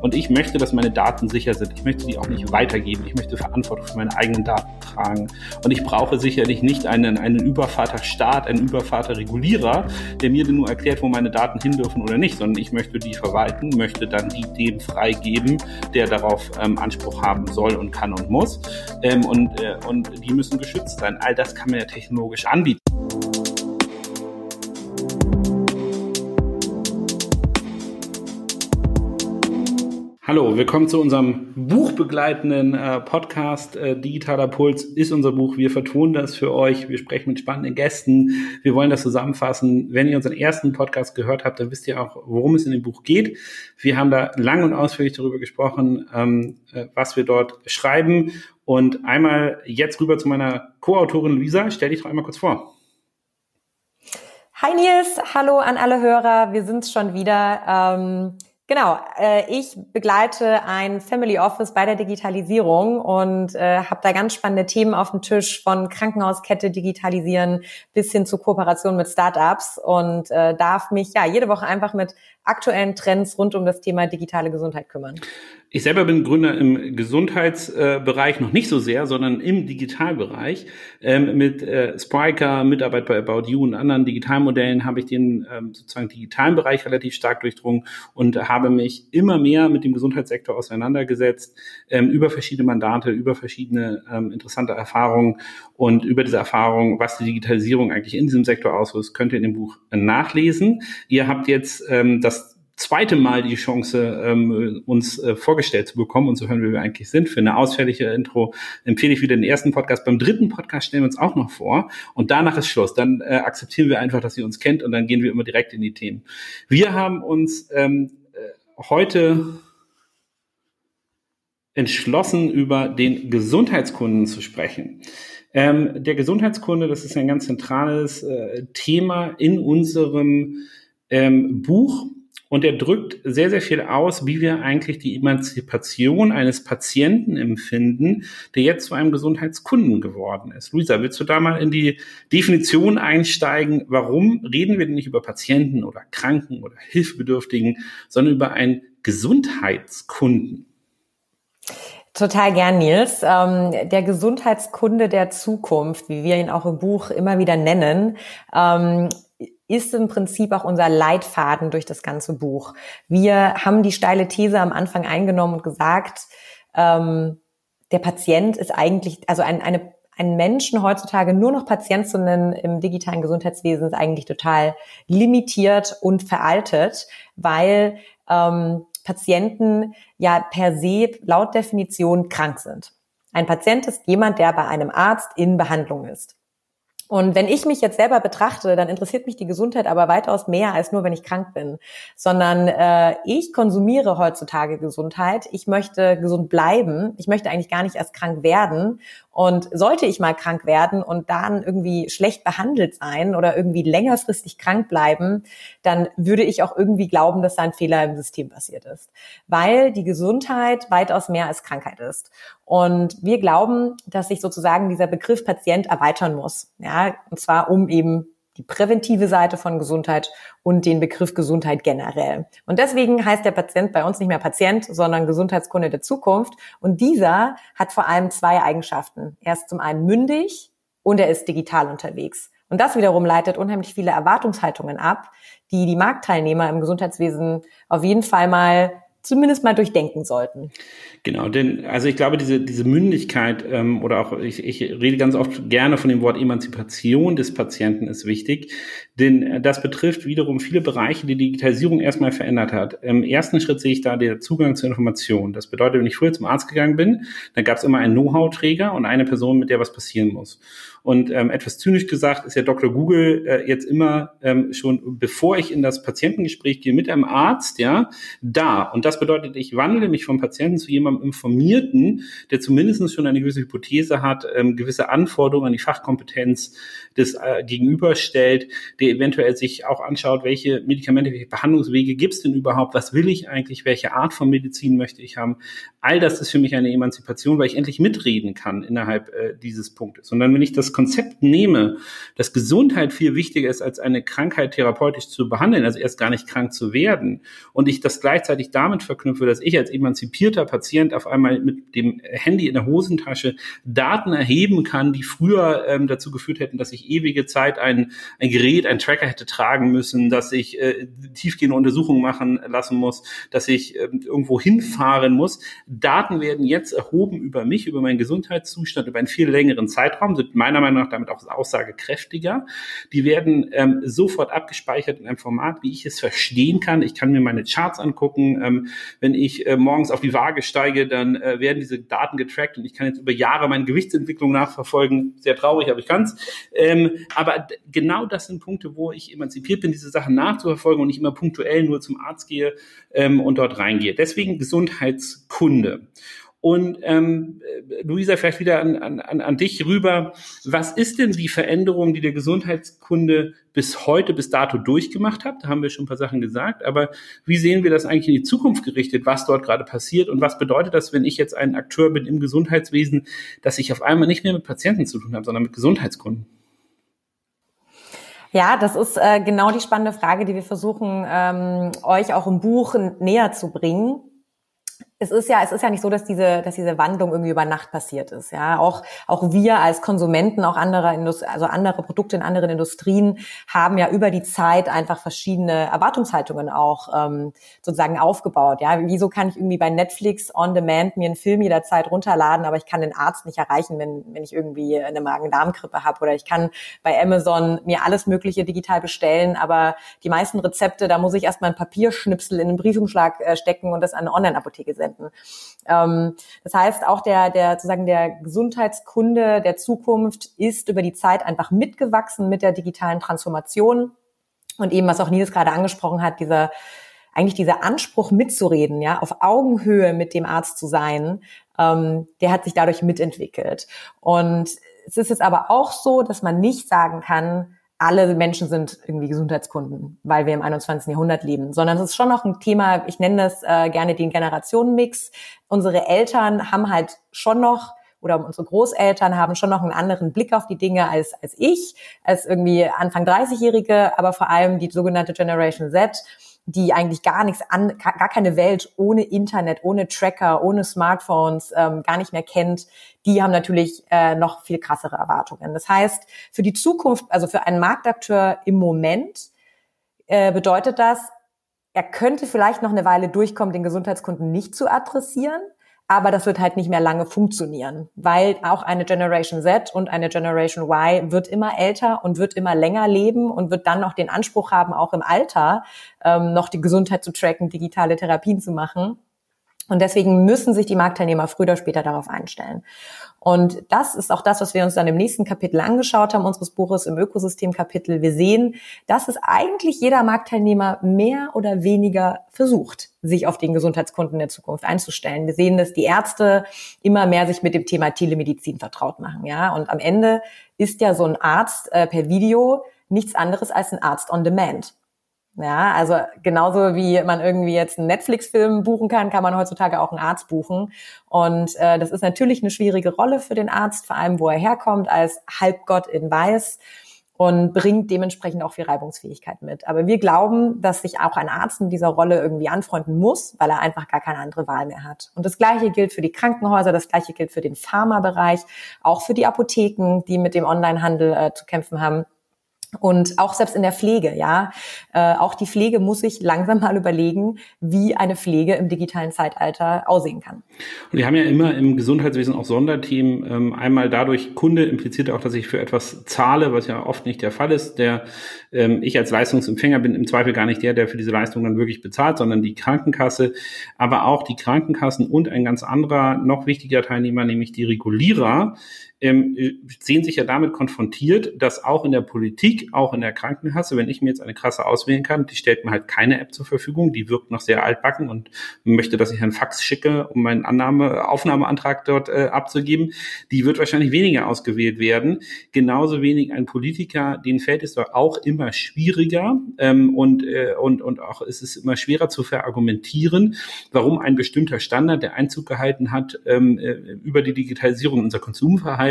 Und ich möchte, dass meine Daten sicher sind. Ich möchte die auch nicht weitergeben. Ich möchte Verantwortung für meine eigenen Daten tragen. Und ich brauche sicherlich nicht einen, einen Übervaterstaat, einen Übervaterregulierer, der mir nur erklärt, wo meine Daten hin dürfen oder nicht, sondern ich möchte die verwalten, möchte dann die dem freigeben, der darauf ähm, Anspruch haben soll und kann und muss. Ähm, und, äh, und die müssen geschützt sein. All das kann man ja technologisch anbieten. Hallo, willkommen zu unserem buchbegleitenden äh, Podcast. Äh, Digitaler Puls ist unser Buch. Wir vertonen das für euch. Wir sprechen mit spannenden Gästen. Wir wollen das zusammenfassen. Wenn ihr unseren ersten Podcast gehört habt, dann wisst ihr auch, worum es in dem Buch geht. Wir haben da lang und ausführlich darüber gesprochen, ähm, äh, was wir dort schreiben. Und einmal jetzt rüber zu meiner Co-Autorin Luisa. Stell dich doch einmal kurz vor. Hi Nils, hallo an alle Hörer. Wir sind's schon wieder. Ähm Genau, äh, ich begleite ein Family Office bei der Digitalisierung und äh, habe da ganz spannende Themen auf dem Tisch von Krankenhauskette digitalisieren bis hin zu Kooperation mit Startups und äh, darf mich ja jede Woche einfach mit aktuellen Trends rund um das Thema digitale Gesundheit kümmern. Ich selber bin Gründer im Gesundheitsbereich, noch nicht so sehr, sondern im Digitalbereich. Ähm, mit äh, Spriker, Mitarbeit bei About You und anderen Digitalmodellen habe ich den ähm, sozusagen digitalen Bereich relativ stark durchdrungen und habe mich immer mehr mit dem Gesundheitssektor auseinandergesetzt, ähm, über verschiedene Mandate, über verschiedene interessante Erfahrungen und über diese Erfahrung, was die Digitalisierung eigentlich in diesem Sektor auslöst, könnt ihr in dem Buch nachlesen. Ihr habt jetzt das zweite Mal die Chance, ähm, uns äh, vorgestellt zu bekommen und zu hören, wie wir eigentlich sind. Für eine ausführliche Intro empfehle ich wieder den ersten Podcast. Beim dritten Podcast stellen wir uns auch noch vor und danach ist Schluss. Dann äh, akzeptieren wir einfach, dass ihr uns kennt und dann gehen wir immer direkt in die Themen. Wir haben uns ähm, äh, heute entschlossen, über den Gesundheitskunden zu sprechen. Ähm, der Gesundheitskunde, das ist ein ganz zentrales äh, Thema in unserem ähm, Buch und er drückt sehr, sehr viel aus, wie wir eigentlich die Emanzipation eines Patienten empfinden, der jetzt zu einem Gesundheitskunden geworden ist. Luisa, willst du da mal in die Definition einsteigen? Warum reden wir denn nicht über Patienten oder Kranken oder Hilfebedürftigen, sondern über einen Gesundheitskunden? Total gern, Nils. Ähm, der Gesundheitskunde der Zukunft, wie wir ihn auch im Buch immer wieder nennen, ähm, ist im Prinzip auch unser Leitfaden durch das ganze Buch. Wir haben die steile These am Anfang eingenommen und gesagt, ähm, der Patient ist eigentlich, also ein, eine, einen Menschen heutzutage nur noch Patient zu nennen im digitalen Gesundheitswesen ist eigentlich total limitiert und veraltet, weil ähm, Patienten ja per se laut Definition krank sind. Ein Patient ist jemand, der bei einem Arzt in Behandlung ist. Und wenn ich mich jetzt selber betrachte, dann interessiert mich die Gesundheit aber weitaus mehr als nur, wenn ich krank bin, sondern äh, ich konsumiere heutzutage Gesundheit. Ich möchte gesund bleiben. Ich möchte eigentlich gar nicht erst krank werden. Und sollte ich mal krank werden und dann irgendwie schlecht behandelt sein oder irgendwie längerfristig krank bleiben, dann würde ich auch irgendwie glauben, dass da ein Fehler im System passiert ist. Weil die Gesundheit weitaus mehr als Krankheit ist. Und wir glauben, dass sich sozusagen dieser Begriff Patient erweitern muss. Ja, und zwar um eben die präventive Seite von Gesundheit und den Begriff Gesundheit generell. Und deswegen heißt der Patient bei uns nicht mehr Patient, sondern Gesundheitskunde der Zukunft. Und dieser hat vor allem zwei Eigenschaften. Er ist zum einen mündig und er ist digital unterwegs. Und das wiederum leitet unheimlich viele Erwartungshaltungen ab, die die Marktteilnehmer im Gesundheitswesen auf jeden Fall mal zumindest mal durchdenken sollten. Genau, denn also ich glaube, diese, diese Mündigkeit ähm, oder auch, ich, ich rede ganz oft gerne von dem Wort Emanzipation des Patienten ist wichtig, denn das betrifft wiederum viele Bereiche, die Digitalisierung erstmal verändert hat. Im ersten Schritt sehe ich da der Zugang zur Information. Das bedeutet, wenn ich früher zum Arzt gegangen bin, dann gab es immer einen Know-how-Träger und eine Person, mit der was passieren muss. Und ähm, etwas zynisch gesagt ist ja Dr. Google äh, jetzt immer ähm, schon, bevor ich in das Patientengespräch gehe mit einem Arzt, ja, da. Und das bedeutet, ich wandle mich vom Patienten zu jemandem Informierten, der zumindest schon eine gewisse Hypothese hat, ähm, gewisse Anforderungen an die Fachkompetenz des äh, Gegenüber stellt, der eventuell sich auch anschaut, welche Medikamente, welche Behandlungswege gibt es denn überhaupt, was will ich eigentlich, welche Art von Medizin möchte ich haben. All das ist für mich eine Emanzipation, weil ich endlich mitreden kann innerhalb äh, dieses Punktes. Und dann, wenn ich das Konzept nehme, dass Gesundheit viel wichtiger ist, als eine Krankheit therapeutisch zu behandeln, also erst gar nicht krank zu werden, und ich das gleichzeitig damit verknüpfe, dass ich als emanzipierter Patient auf einmal mit dem Handy in der Hosentasche Daten erheben kann, die früher ähm, dazu geführt hätten, dass ich ewige Zeit ein, ein Gerät, ein Tracker hätte tragen müssen, dass ich äh, tiefgehende Untersuchungen machen lassen muss, dass ich äh, irgendwo hinfahren muss. Daten werden jetzt erhoben über mich, über meinen Gesundheitszustand, über einen viel längeren Zeitraum, sind meiner Meinung nach damit auch aussagekräftiger. Die werden ähm, sofort abgespeichert in einem Format, wie ich es verstehen kann. Ich kann mir meine Charts angucken. Ähm, wenn ich äh, morgens auf die Waage steige, dann äh, werden diese Daten getrackt und ich kann jetzt über Jahre meine Gewichtsentwicklung nachverfolgen. Sehr traurig, aber ich kann's. Ähm, aber genau das sind Punkte, wo ich emanzipiert bin, diese Sachen nachzuverfolgen und nicht immer punktuell nur zum Arzt gehe ähm, und dort reingehe. Deswegen Gesundheitskunde. Und ähm, Luisa, vielleicht wieder an, an, an dich rüber. Was ist denn die Veränderung, die der Gesundheitskunde bis heute, bis dato durchgemacht hat? Da haben wir schon ein paar Sachen gesagt. Aber wie sehen wir das eigentlich in die Zukunft gerichtet, was dort gerade passiert? Und was bedeutet das, wenn ich jetzt ein Akteur bin im Gesundheitswesen, dass ich auf einmal nicht mehr mit Patienten zu tun habe, sondern mit Gesundheitskunden? Ja, das ist äh, genau die spannende Frage, die wir versuchen, ähm, euch auch im Buch näher zu bringen es ist ja, es ist ja nicht so, dass diese, dass diese Wandlung irgendwie über Nacht passiert ist. Ja, auch, auch wir als Konsumenten, auch anderer Indust also andere Produkte in anderen Industrien haben ja über die Zeit einfach verschiedene Erwartungshaltungen auch ähm, sozusagen aufgebaut. Ja, wieso kann ich irgendwie bei Netflix on Demand mir einen Film jederzeit runterladen, aber ich kann den Arzt nicht erreichen, wenn, wenn ich irgendwie eine Magen-Darm-Grippe habe oder ich kann bei Amazon mir alles Mögliche digital bestellen, aber die meisten Rezepte, da muss ich erstmal ein Papierschnipsel in einen Briefumschlag äh, stecken und das an eine Online-Apotheke senden senden. Ähm, das heißt, auch der, der sozusagen der Gesundheitskunde der Zukunft ist über die Zeit einfach mitgewachsen mit der digitalen Transformation. Und eben, was auch Nils gerade angesprochen hat, dieser eigentlich dieser Anspruch mitzureden, ja, auf Augenhöhe mit dem Arzt zu sein, ähm, der hat sich dadurch mitentwickelt. Und es ist jetzt aber auch so, dass man nicht sagen kann, alle Menschen sind irgendwie Gesundheitskunden, weil wir im 21. Jahrhundert leben, sondern es ist schon noch ein Thema, ich nenne das äh, gerne den Generationenmix. Unsere Eltern haben halt schon noch oder unsere Großeltern haben schon noch einen anderen Blick auf die Dinge als, als ich, als irgendwie Anfang 30-Jährige, aber vor allem die sogenannte Generation Z die eigentlich gar nichts an, gar keine Welt ohne Internet, ohne Tracker, ohne Smartphones ähm, gar nicht mehr kennt, die haben natürlich äh, noch viel krassere Erwartungen. Das heißt, für die Zukunft, also für einen Marktakteur im Moment, äh, bedeutet das, er könnte vielleicht noch eine Weile durchkommen, den Gesundheitskunden nicht zu adressieren, aber das wird halt nicht mehr lange funktionieren, weil auch eine Generation Z und eine Generation Y wird immer älter und wird immer länger leben und wird dann noch den Anspruch haben, auch im Alter ähm, noch die Gesundheit zu tracken, digitale Therapien zu machen. Und deswegen müssen sich die Marktteilnehmer früher oder später darauf einstellen. Und das ist auch das, was wir uns dann im nächsten Kapitel angeschaut haben, unseres Buches im Ökosystemkapitel. Wir sehen, dass es eigentlich jeder Marktteilnehmer mehr oder weniger versucht, sich auf den Gesundheitskunden der Zukunft einzustellen. Wir sehen, dass die Ärzte immer mehr sich mit dem Thema Telemedizin vertraut machen. Ja, und am Ende ist ja so ein Arzt äh, per Video nichts anderes als ein Arzt on Demand. Ja, also genauso wie man irgendwie jetzt einen Netflix-Film buchen kann, kann man heutzutage auch einen Arzt buchen. Und äh, das ist natürlich eine schwierige Rolle für den Arzt, vor allem wo er herkommt, als Halbgott in Weiß und bringt dementsprechend auch viel Reibungsfähigkeit mit. Aber wir glauben, dass sich auch ein Arzt in dieser Rolle irgendwie anfreunden muss, weil er einfach gar keine andere Wahl mehr hat. Und das Gleiche gilt für die Krankenhäuser, das Gleiche gilt für den Pharmabereich, auch für die Apotheken, die mit dem Onlinehandel äh, zu kämpfen haben. Und auch selbst in der Pflege, ja, äh, auch die Pflege muss sich langsam mal überlegen, wie eine Pflege im digitalen Zeitalter aussehen kann. Und wir haben ja immer im Gesundheitswesen auch Sonderthemen. Ähm, einmal dadurch, Kunde impliziert auch, dass ich für etwas zahle, was ja oft nicht der Fall ist. Der ähm, ich als Leistungsempfänger bin im Zweifel gar nicht der, der für diese Leistung dann wirklich bezahlt, sondern die Krankenkasse. Aber auch die Krankenkassen und ein ganz anderer, noch wichtiger Teilnehmer, nämlich die Regulierer, ähm, sehen sich ja damit konfrontiert, dass auch in der Politik auch in der Krankenkasse, wenn ich mir jetzt eine Kasse auswählen kann, die stellt mir halt keine App zur Verfügung, die wirkt noch sehr altbacken und möchte, dass ich einen Fax schicke, um meinen Annahme, Aufnahmeantrag dort äh, abzugeben, die wird wahrscheinlich weniger ausgewählt werden. Genauso wenig ein Politiker, den fällt es doch auch immer schwieriger ähm, und, äh, und, und auch es ist immer schwerer zu verargumentieren, warum ein bestimmter Standard, der Einzug gehalten hat, ähm, äh, über die Digitalisierung unser Konsumverhalten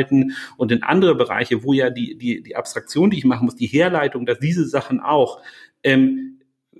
und in andere Bereiche, wo ja die, die, die Abstraktion, die ich machen muss, die Herleitung, dass diese Sachen auch ähm,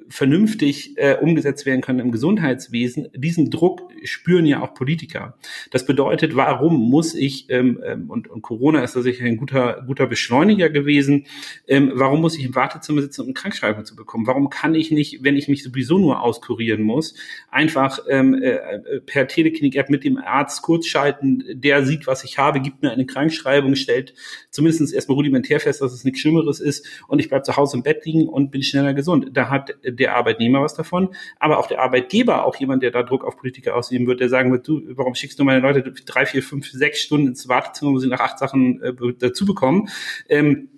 vernünftig äh, umgesetzt werden können im Gesundheitswesen, diesen Druck spüren ja auch Politiker. Das bedeutet, warum muss ich, ähm, ähm, und, und Corona ist da sicher ein guter, guter Beschleuniger gewesen, ähm, warum muss ich im Wartezimmer sitzen, um eine Krankschreibung zu bekommen? Warum kann ich nicht, wenn ich mich sowieso nur auskurieren muss, einfach ähm, äh, äh per Teleklinik-App mit dem Arzt kurz schalten, der sieht, was ich habe, gibt mir eine Krankschreibung, stellt zumindest erstmal rudimentär fest, dass es nichts Schlimmeres ist und ich bleibe zu Hause im Bett liegen und bin schneller gesund. Da hat der Arbeitnehmer was davon, aber auch der Arbeitgeber, auch jemand, der da Druck auf Politiker ausüben wird, der sagen wird, du, warum schickst du meine Leute drei, vier, fünf, sechs Stunden ins Wartezimmer, wo sie nach acht Sachen äh, dazu bekommen? Ähm,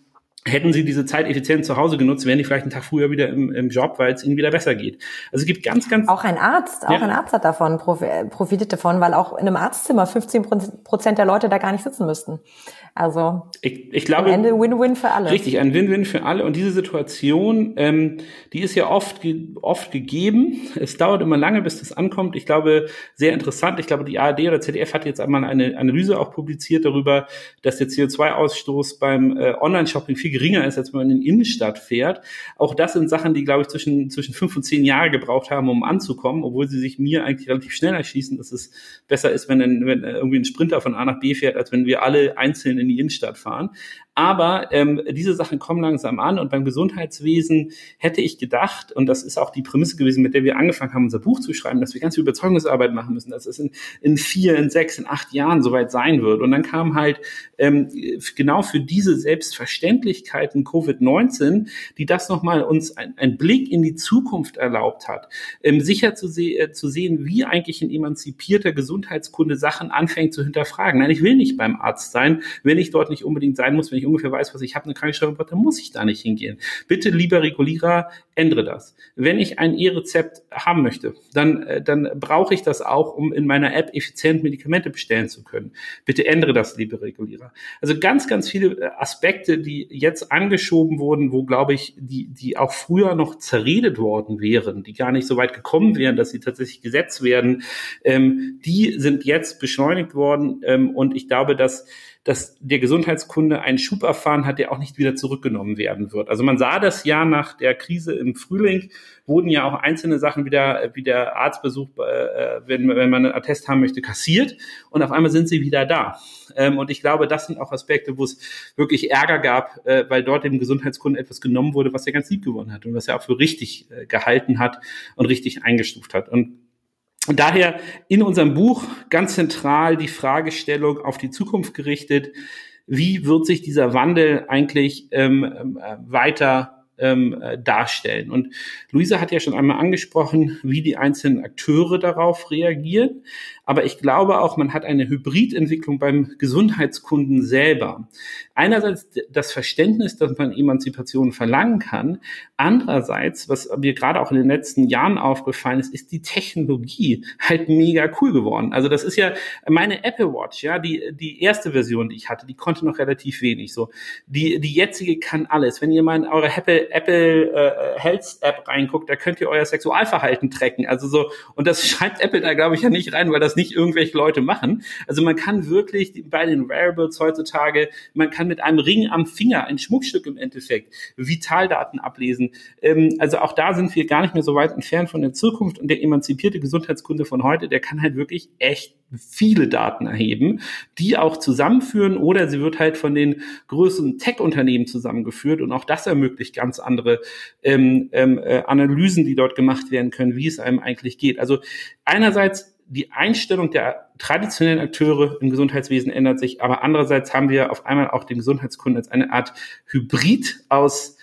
Hätten sie diese Zeit effizient zu Hause genutzt, wären die vielleicht einen Tag früher wieder im, im Job, weil es ihnen wieder besser geht. Also es gibt ganz, ganz... Auch ein Arzt, auch ja. ein Arzt hat davon, profitiert davon, weil auch in einem Arztzimmer 15 Prozent der Leute da gar nicht sitzen müssten. Also ich, ich glaube, am Ende Win-Win für alle. Richtig, ein Win-Win für alle. Und diese Situation, ähm, die ist ja oft, oft gegeben. Es dauert immer lange, bis das ankommt. Ich glaube, sehr interessant. Ich glaube, die ARD oder ZDF hat jetzt einmal eine Analyse auch publiziert darüber, dass der CO2-Ausstoß beim äh, Online-Shopping viel geringer ist, als wenn man in die Innenstadt fährt. Auch das sind Sachen, die, glaube ich, zwischen, zwischen fünf und zehn Jahre gebraucht haben, um anzukommen, obwohl sie sich mir eigentlich relativ schnell erschließen, dass es besser ist, wenn, ein, wenn irgendwie ein Sprinter von A nach B fährt, als wenn wir alle einzeln in die Innenstadt fahren. Aber ähm, diese Sachen kommen langsam an und beim Gesundheitswesen hätte ich gedacht, und das ist auch die Prämisse gewesen, mit der wir angefangen haben, unser Buch zu schreiben, dass wir ganz viel Überzeugungsarbeit machen müssen, dass es in, in vier, in sechs, in acht Jahren soweit sein wird. Und dann kam halt ähm, genau für diese Selbstverständlichkeiten Covid-19, die das nochmal uns ein, Blick in die Zukunft erlaubt hat, ähm, sicher zu, se äh, zu sehen, wie eigentlich ein emanzipierter Gesundheitskunde Sachen anfängt zu hinterfragen. Nein, ich will nicht beim Arzt sein, wenn ich dort nicht unbedingt sein muss, wenn ich ungefähr weiß, was ich habe, eine Krankenschreibung, dann muss ich da nicht hingehen. Bitte, lieber Regulierer, ändere das. Wenn ich ein E-Rezept haben möchte, dann, äh, dann brauche ich das auch, um in meiner App effizient Medikamente bestellen zu können. Bitte ändere das, liebe Regulierer. Also ganz, ganz viele äh, Aspekte, die jetzt angeschoben wurden, wo, glaube ich, die, die auch früher noch zerredet worden wären, die gar nicht so weit gekommen wären, dass sie tatsächlich gesetzt werden, ähm, die sind jetzt beschleunigt worden. Ähm, und ich glaube, dass dass der Gesundheitskunde einen Schub erfahren hat, der auch nicht wieder zurückgenommen werden wird. Also man sah das ja nach der Krise im Frühling, wurden ja auch einzelne Sachen wieder, wie der Arztbesuch, äh, wenn, wenn man einen Attest haben möchte, kassiert und auf einmal sind sie wieder da. Ähm, und ich glaube, das sind auch Aspekte, wo es wirklich Ärger gab, äh, weil dort dem Gesundheitskunden etwas genommen wurde, was er ganz lieb gewonnen hat und was er auch für richtig äh, gehalten hat und richtig eingestuft hat. Und und daher in unserem Buch ganz zentral die Fragestellung auf die Zukunft gerichtet, wie wird sich dieser Wandel eigentlich ähm, äh, weiter ähm, äh, darstellen. Und Luisa hat ja schon einmal angesprochen, wie die einzelnen Akteure darauf reagieren. Aber ich glaube auch, man hat eine Hybridentwicklung beim Gesundheitskunden selber. Einerseits das Verständnis, dass man Emanzipation verlangen kann. Andererseits, was mir gerade auch in den letzten Jahren aufgefallen ist, ist die Technologie halt mega cool geworden. Also das ist ja meine Apple Watch, ja, die, die erste Version, die ich hatte, die konnte noch relativ wenig. So, die, die jetzige kann alles. Wenn ihr mal in eure Apple, Apple äh, Health App reinguckt, da könnt ihr euer Sexualverhalten tracken. Also so, und das schreibt Apple da, glaube ich, ja nicht rein, weil das nicht irgendwelche Leute machen. Also man kann wirklich bei den Wearables heutzutage, man kann mit einem Ring am Finger, ein Schmuckstück im Endeffekt, Vitaldaten ablesen. Ähm, also auch da sind wir gar nicht mehr so weit entfernt von der Zukunft und der emanzipierte Gesundheitskunde von heute, der kann halt wirklich echt viele Daten erheben, die auch zusammenführen oder sie wird halt von den größeren Tech-Unternehmen zusammengeführt und auch das ermöglicht ganz andere ähm, ähm, äh, Analysen, die dort gemacht werden können, wie es einem eigentlich geht. Also einerseits die Einstellung der traditionellen Akteure im Gesundheitswesen ändert sich, aber andererseits haben wir auf einmal auch den Gesundheitskunden als eine Art Hybrid aus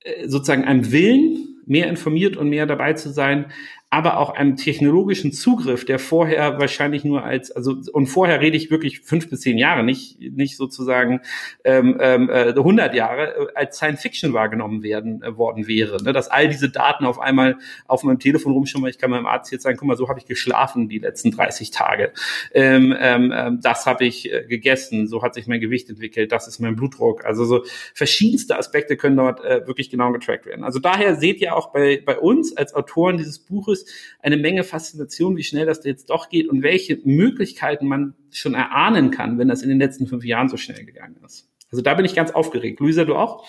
äh, sozusagen einem Willen, mehr informiert und mehr dabei zu sein, aber auch einem technologischen Zugriff, der vorher wahrscheinlich nur als, also und vorher rede ich wirklich fünf bis zehn Jahre, nicht, nicht sozusagen ähm, ähm, 100 äh, Jahre, äh, als Science Fiction wahrgenommen werden äh, worden wäre. Ne? Dass all diese Daten auf einmal auf meinem Telefon rumschimmern, ich kann meinem Arzt jetzt sagen, guck mal, so habe ich geschlafen die letzten 30 Tage. Ähm, ähm, ähm, das habe ich äh, gegessen, so hat sich mein Gewicht entwickelt, das ist mein Blutdruck. Also so verschiedenste Aspekte können dort äh, wirklich genau getrackt werden. Also daher seht ihr auch bei, bei uns als Autoren dieses Buches eine Menge Faszination, wie schnell das jetzt doch geht und welche Möglichkeiten man schon erahnen kann, wenn das in den letzten fünf Jahren so schnell gegangen ist. Also da bin ich ganz aufgeregt. Luisa, du auch?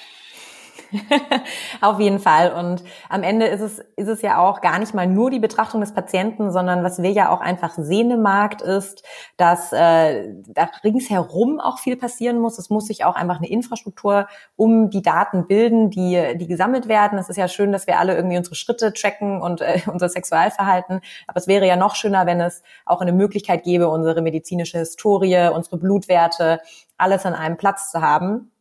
Auf jeden Fall. Und am Ende ist es, ist es ja auch gar nicht mal nur die Betrachtung des Patienten, sondern was wir ja auch einfach sehen im Markt ist, dass äh, da ringsherum auch viel passieren muss. Es muss sich auch einfach eine Infrastruktur um die Daten bilden, die, die gesammelt werden. Es ist ja schön, dass wir alle irgendwie unsere Schritte tracken und äh, unser Sexualverhalten. Aber es wäre ja noch schöner, wenn es auch eine Möglichkeit gäbe, unsere medizinische Historie, unsere Blutwerte, alles an einem Platz zu haben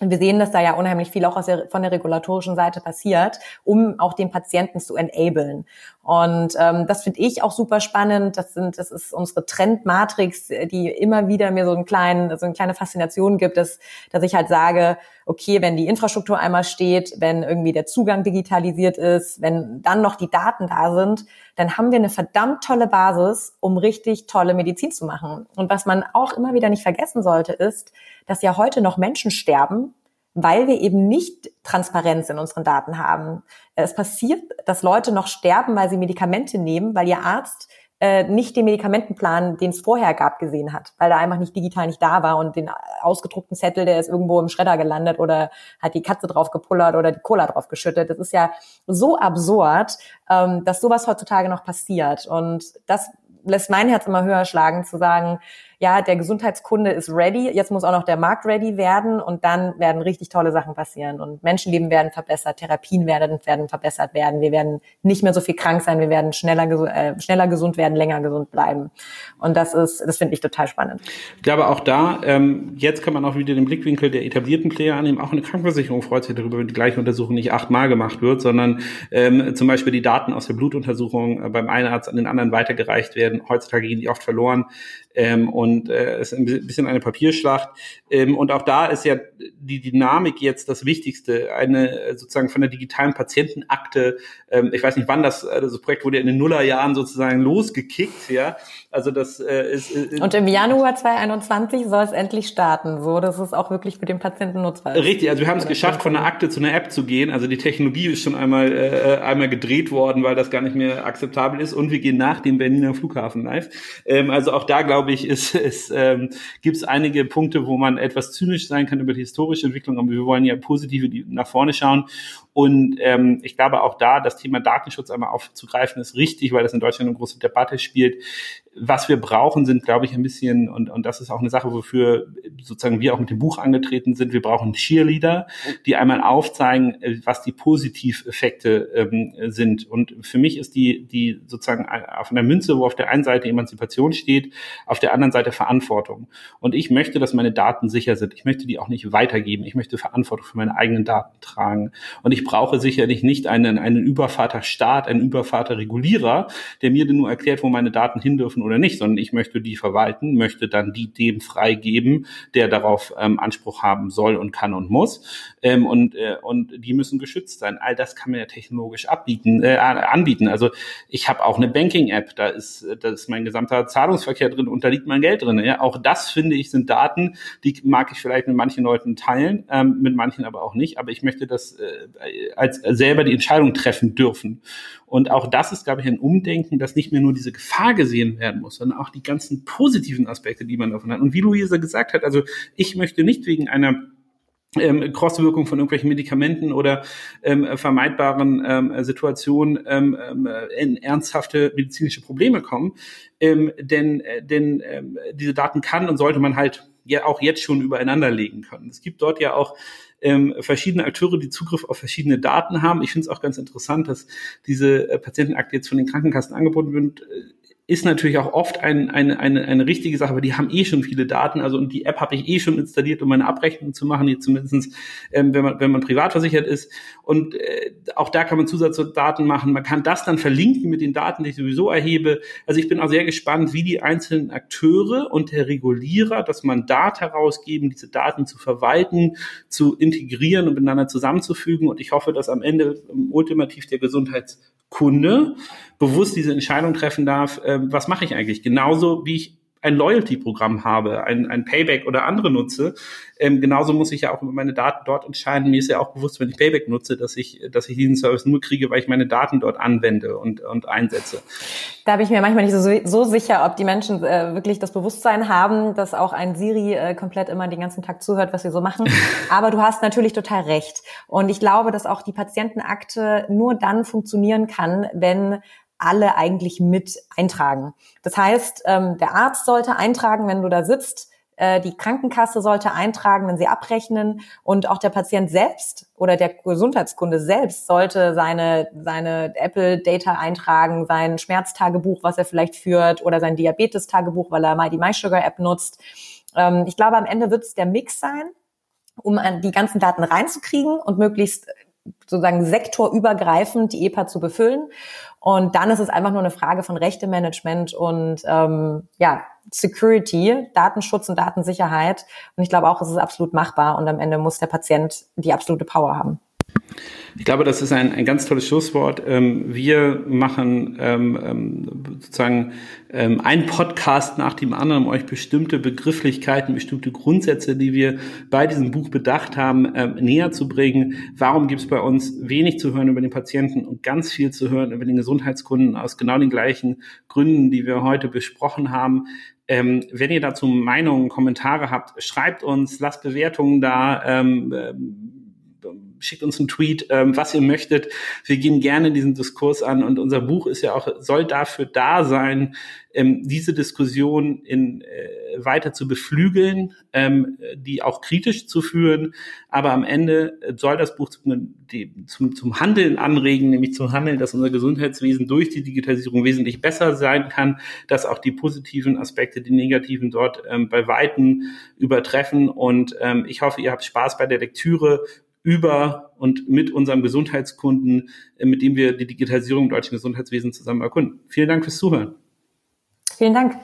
wir sehen, dass da ja unheimlich viel auch der, von der regulatorischen Seite passiert, um auch den Patienten zu enablen. Und ähm, das finde ich auch super spannend. Das sind, das ist unsere Trendmatrix, die immer wieder mir so einen kleinen, so eine kleine Faszination gibt, dass, dass ich halt sage, okay, wenn die Infrastruktur einmal steht, wenn irgendwie der Zugang digitalisiert ist, wenn dann noch die Daten da sind, dann haben wir eine verdammt tolle Basis, um richtig tolle Medizin zu machen. Und was man auch immer wieder nicht vergessen sollte, ist, dass ja heute noch Menschen sterben, weil wir eben nicht Transparenz in unseren Daten haben. Es passiert, dass Leute noch sterben, weil sie Medikamente nehmen, weil ihr Arzt äh, nicht den Medikamentenplan, den es vorher gab, gesehen hat, weil er einfach nicht digital nicht da war und den ausgedruckten Zettel, der ist irgendwo im Schredder gelandet oder hat die Katze drauf gepullert oder die Cola drauf geschüttet. Das ist ja so absurd, ähm, dass sowas heutzutage noch passiert. Und das lässt mein Herz immer höher schlagen, zu sagen, ja, der Gesundheitskunde ist ready, jetzt muss auch noch der Markt ready werden und dann werden richtig tolle Sachen passieren und Menschenleben werden verbessert, Therapien werden, werden verbessert werden, wir werden nicht mehr so viel krank sein, wir werden schneller, äh, schneller gesund werden, länger gesund bleiben. Und das ist, das finde ich total spannend. Ich glaube auch da, ähm, jetzt kann man auch wieder den Blickwinkel der etablierten Player annehmen. Auch eine Krankenversicherung freut sich darüber, wenn die gleiche Untersuchung nicht achtmal gemacht wird, sondern ähm, zum Beispiel die Daten aus der Blutuntersuchung äh, beim einen Arzt an den anderen weitergereicht werden. Heutzutage gehen die oft verloren ähm, und äh, ist ein bisschen eine Papierschlacht. Ähm, und auch da ist ja die Dynamik jetzt das Wichtigste. Eine äh, sozusagen von der digitalen Patientenakte, ähm, ich weiß nicht wann das, äh, das Projekt wurde in den Nullerjahren sozusagen losgekickt, ja. Also das äh, ist. Äh, und im Januar 2021 soll es endlich starten, so dass es auch wirklich für den Patienten nutzbar ist. Richtig, also wir haben es geschafft, von einer Akte zu einer App zu gehen. Also die Technologie ist schon einmal äh, einmal gedreht worden, weil das gar nicht mehr akzeptabel ist. Und wir gehen nach dem Berliner Flughafen live. Ähm, also auch da glaube ich, ist, ist ähm, gibt es einige Punkte, wo man etwas zynisch sein kann über die historische Entwicklung, aber wir wollen ja positive nach vorne schauen. Und ähm, ich glaube auch da, das Thema Datenschutz einmal aufzugreifen, ist richtig, weil das in Deutschland eine große Debatte spielt was wir brauchen, sind, glaube ich, ein bisschen, und, und das ist auch eine Sache, wofür sozusagen wir auch mit dem Buch angetreten sind, wir brauchen Cheerleader, die einmal aufzeigen, äh, was die Positiveffekte ähm, sind. Und für mich ist die, die sozusagen auf einer Münze, wo auf der einen Seite Emanzipation steht, auf der anderen Seite Verantwortung. Und ich möchte, dass meine Daten sicher sind. Ich möchte die auch nicht weitergeben. Ich möchte Verantwortung für meine eigenen Daten tragen. Und ich brauche sicherlich nicht einen, einen Übervaterstaat, einen Übervaterregulierer, der mir nur erklärt, wo meine Daten hin dürfen oder nicht, sondern ich möchte die verwalten, möchte dann die dem freigeben, der darauf ähm, Anspruch haben soll und kann und muss. Ähm, und, äh, und die müssen geschützt sein. All das kann man ja technologisch abbieten, äh, anbieten. Also ich habe auch eine Banking-App, da ist, da ist mein gesamter Zahlungsverkehr drin und da liegt mein Geld drin. Ja? Auch das, finde ich, sind Daten, die mag ich vielleicht mit manchen Leuten teilen, ähm, mit manchen aber auch nicht. Aber ich möchte das äh, als selber die Entscheidung treffen dürfen. Und auch das ist, glaube ich, ein Umdenken, dass nicht mehr nur diese Gefahr gesehen werden muss, sondern auch die ganzen positiven Aspekte, die man davon hat. Und wie Luisa gesagt hat, also ich möchte nicht wegen einer ähm, Crosswirkung von irgendwelchen Medikamenten oder ähm, vermeidbaren ähm, Situationen ähm, ähm, in ernsthafte medizinische Probleme kommen. Ähm, denn äh, denn ähm, diese Daten kann und sollte man halt ja auch jetzt schon übereinander legen können. Es gibt dort ja auch ähm, verschiedene Akteure, die Zugriff auf verschiedene Daten haben. Ich finde es auch ganz interessant, dass diese äh, Patientenakte jetzt von den Krankenkassen angeboten wird. Ist natürlich auch oft ein, eine, eine, eine richtige Sache, aber die haben eh schon viele Daten. Also und die App habe ich eh schon installiert, um meine Abrechnung zu machen, die zumindestens, ähm, wenn man wenn man privat versichert ist. Und äh, auch da kann man Zusatzdaten machen. Man kann das dann verlinken mit den Daten, die ich sowieso erhebe. Also ich bin auch sehr gespannt, wie die einzelnen Akteure und der Regulierer das Mandat herausgeben, diese Daten zu verwalten, zu integrieren und miteinander zusammenzufügen. Und ich hoffe, dass am Ende ultimativ der Gesundheitskunde bewusst diese Entscheidung treffen darf, äh, was mache ich eigentlich? Genauso wie ich ein Loyalty-Programm habe, ein, ein Payback oder andere nutze. Ähm, genauso muss ich ja auch über meine Daten dort entscheiden. Mir ist ja auch bewusst, wenn ich Payback nutze, dass ich, dass ich diesen Service nur kriege, weil ich meine Daten dort anwende und, und einsetze. Da bin ich mir manchmal nicht so, so sicher, ob die Menschen äh, wirklich das Bewusstsein haben, dass auch ein Siri äh, komplett immer den ganzen Tag zuhört, was sie so machen. Aber du hast natürlich total recht. Und ich glaube, dass auch die Patientenakte nur dann funktionieren kann, wenn alle eigentlich mit eintragen. Das heißt, ähm, der Arzt sollte eintragen, wenn du da sitzt, äh, die Krankenkasse sollte eintragen, wenn sie abrechnen und auch der Patient selbst oder der Gesundheitskunde selbst sollte seine, seine Apple Data eintragen, sein Schmerztagebuch, was er vielleicht führt oder sein Diabetes-Tagebuch, weil er mal die MySugar App nutzt. Ähm, ich glaube, am Ende wird es der Mix sein, um die ganzen Daten reinzukriegen und möglichst sozusagen sektorübergreifend die EPA zu befüllen. Und dann ist es einfach nur eine Frage von Rechtemanagement und ähm, ja, Security, Datenschutz und Datensicherheit. Und ich glaube auch, es ist absolut machbar und am Ende muss der Patient die absolute Power haben. Ich glaube, das ist ein, ein ganz tolles Schlusswort. Ähm, wir machen ähm, ähm, sozusagen ähm, einen Podcast nach dem anderen, um euch bestimmte Begrifflichkeiten, bestimmte Grundsätze, die wir bei diesem Buch bedacht haben, näher zu bringen. Warum gibt es bei uns wenig zu hören über den Patienten und ganz viel zu hören über den Gesundheitskunden aus genau den gleichen Gründen, die wir heute besprochen haben. Ähm, wenn ihr dazu Meinungen, Kommentare habt, schreibt uns, lasst Bewertungen da. Ähm, schickt uns einen Tweet, ähm, was ihr möchtet. Wir gehen gerne diesen Diskurs an und unser Buch ist ja auch, soll dafür da sein, ähm, diese Diskussion in, äh, weiter zu beflügeln, ähm, die auch kritisch zu führen. Aber am Ende soll das Buch zum, die, zum, zum Handeln anregen, nämlich zum Handeln, dass unser Gesundheitswesen durch die Digitalisierung wesentlich besser sein kann, dass auch die positiven Aspekte, die negativen dort ähm, bei Weitem übertreffen. Und ähm, ich hoffe, ihr habt Spaß bei der Lektüre über und mit unserem Gesundheitskunden, äh, mit dem wir die Digitalisierung im deutschen Gesundheitswesen zusammen erkunden. Vielen Dank fürs Zuhören. Vielen Dank.